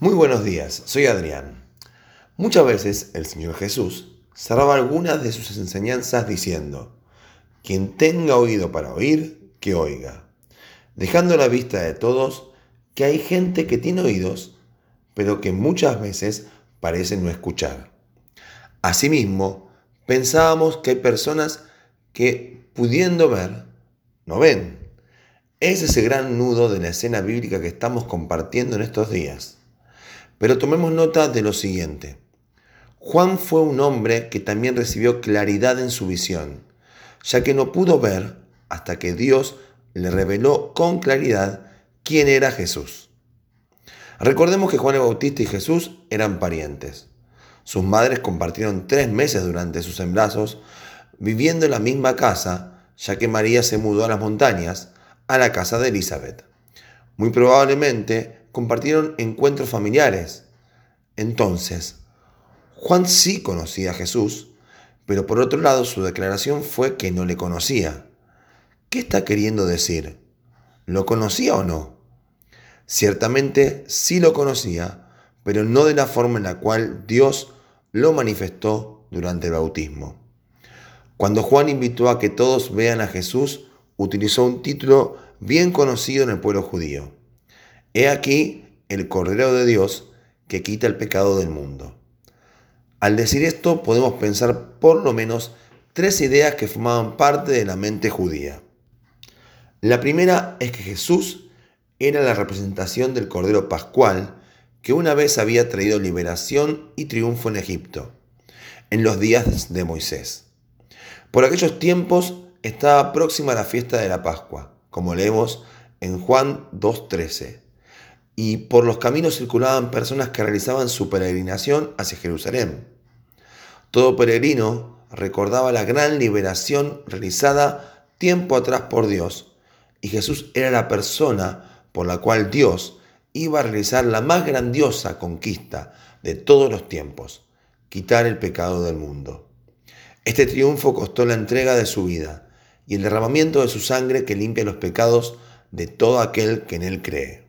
Muy buenos días, soy Adrián. Muchas veces el Señor Jesús cerraba algunas de sus enseñanzas diciendo, quien tenga oído para oír, que oiga, dejando a la vista de todos que hay gente que tiene oídos, pero que muchas veces parece no escuchar. Asimismo, pensábamos que hay personas que, pudiendo ver, no ven. Es ese gran nudo de la escena bíblica que estamos compartiendo en estos días. Pero tomemos nota de lo siguiente. Juan fue un hombre que también recibió claridad en su visión, ya que no pudo ver hasta que Dios le reveló con claridad quién era Jesús. Recordemos que Juan el Bautista y Jesús eran parientes. Sus madres compartieron tres meses durante sus embarazos, viviendo en la misma casa, ya que María se mudó a las montañas, a la casa de Elizabeth. Muy probablemente compartieron encuentros familiares. Entonces, Juan sí conocía a Jesús, pero por otro lado su declaración fue que no le conocía. ¿Qué está queriendo decir? ¿Lo conocía o no? Ciertamente sí lo conocía, pero no de la forma en la cual Dios lo manifestó durante el bautismo. Cuando Juan invitó a que todos vean a Jesús, utilizó un título bien conocido en el pueblo judío. He aquí el Cordero de Dios que quita el pecado del mundo. Al decir esto podemos pensar por lo menos tres ideas que formaban parte de la mente judía. La primera es que Jesús era la representación del Cordero Pascual que una vez había traído liberación y triunfo en Egipto, en los días de Moisés. Por aquellos tiempos estaba próxima la fiesta de la Pascua, como leemos en Juan 2.13 y por los caminos circulaban personas que realizaban su peregrinación hacia Jerusalén. Todo peregrino recordaba la gran liberación realizada tiempo atrás por Dios, y Jesús era la persona por la cual Dios iba a realizar la más grandiosa conquista de todos los tiempos, quitar el pecado del mundo. Este triunfo costó la entrega de su vida y el derramamiento de su sangre que limpia los pecados de todo aquel que en él cree.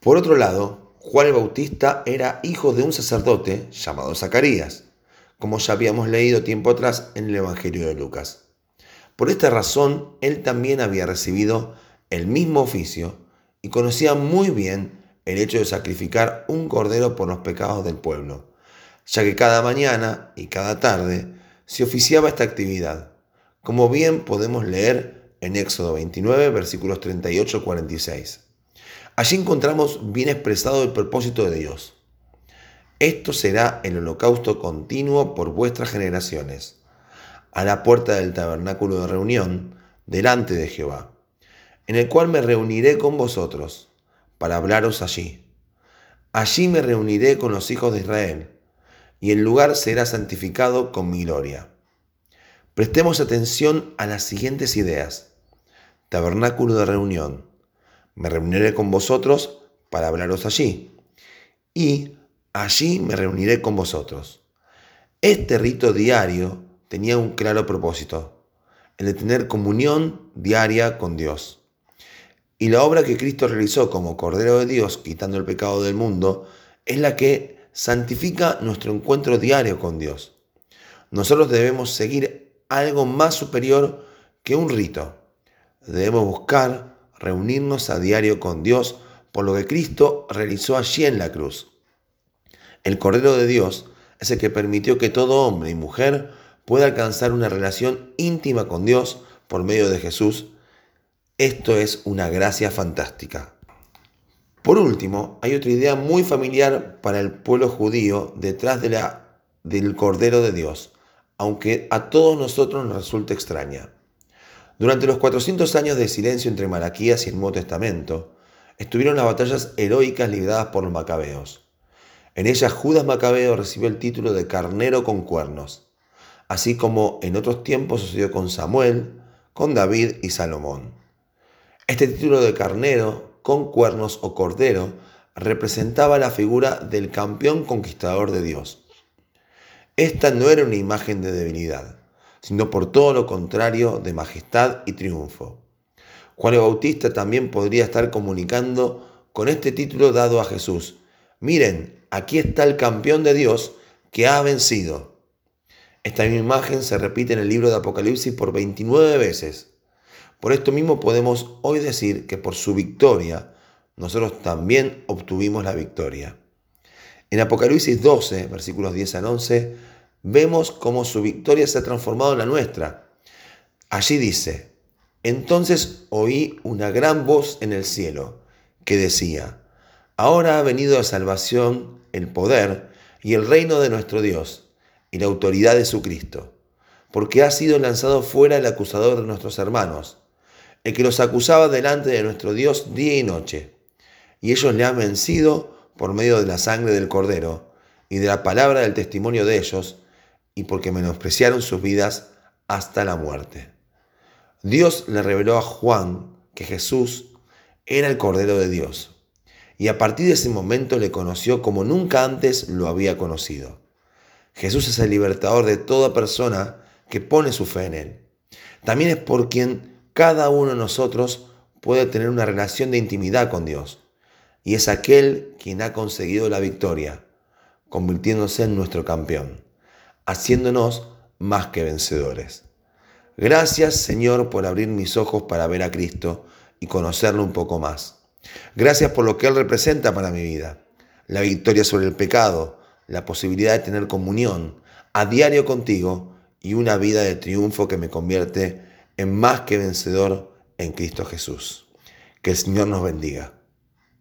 Por otro lado, Juan el Bautista era hijo de un sacerdote llamado Zacarías, como ya habíamos leído tiempo atrás en el Evangelio de Lucas. Por esta razón, él también había recibido el mismo oficio y conocía muy bien el hecho de sacrificar un cordero por los pecados del pueblo, ya que cada mañana y cada tarde se oficiaba esta actividad, como bien podemos leer en Éxodo 29, versículos 38-46. Allí encontramos bien expresado el propósito de Dios. Esto será el holocausto continuo por vuestras generaciones, a la puerta del tabernáculo de reunión, delante de Jehová, en el cual me reuniré con vosotros, para hablaros allí. Allí me reuniré con los hijos de Israel, y el lugar será santificado con mi gloria. Prestemos atención a las siguientes ideas. Tabernáculo de reunión, me reuniré con vosotros para hablaros allí. Y allí me reuniré con vosotros. Este rito diario tenía un claro propósito, el de tener comunión diaria con Dios. Y la obra que Cristo realizó como Cordero de Dios, quitando el pecado del mundo, es la que santifica nuestro encuentro diario con Dios. Nosotros debemos seguir algo más superior que un rito. Debemos buscar reunirnos a diario con Dios por lo que Cristo realizó allí en la cruz. El Cordero de Dios es el que permitió que todo hombre y mujer pueda alcanzar una relación íntima con Dios por medio de Jesús. Esto es una gracia fantástica. Por último, hay otra idea muy familiar para el pueblo judío detrás de la, del Cordero de Dios, aunque a todos nosotros nos resulta extraña. Durante los 400 años de silencio entre Malaquías y el Nuevo Testamento, estuvieron las batallas heroicas libradas por los macabeos. En ellas Judas Macabeo recibió el título de carnero con cuernos, así como en otros tiempos sucedió con Samuel, con David y Salomón. Este título de carnero con cuernos o cordero representaba la figura del campeón conquistador de Dios. Esta no era una imagen de debilidad sino por todo lo contrario de majestad y triunfo. Juan el Bautista también podría estar comunicando con este título dado a Jesús, miren, aquí está el campeón de Dios que ha vencido. Esta misma imagen se repite en el libro de Apocalipsis por 29 veces. Por esto mismo podemos hoy decir que por su victoria, nosotros también obtuvimos la victoria. En Apocalipsis 12, versículos 10 al 11, vemos cómo su victoria se ha transformado en la nuestra. Allí dice, entonces oí una gran voz en el cielo que decía, ahora ha venido la salvación, el poder y el reino de nuestro Dios y la autoridad de su Cristo, porque ha sido lanzado fuera el acusador de nuestros hermanos, el que los acusaba delante de nuestro Dios día y noche, y ellos le han vencido por medio de la sangre del Cordero y de la palabra del testimonio de ellos, y porque menospreciaron sus vidas hasta la muerte. Dios le reveló a Juan que Jesús era el Cordero de Dios, y a partir de ese momento le conoció como nunca antes lo había conocido. Jesús es el libertador de toda persona que pone su fe en Él. También es por quien cada uno de nosotros puede tener una relación de intimidad con Dios, y es aquel quien ha conseguido la victoria, convirtiéndose en nuestro campeón, haciéndonos más que vencedores. Gracias Señor por abrir mis ojos para ver a Cristo y conocerlo un poco más. Gracias por lo que Él representa para mi vida. La victoria sobre el pecado, la posibilidad de tener comunión a diario contigo y una vida de triunfo que me convierte en más que vencedor en Cristo Jesús. Que el Señor nos bendiga.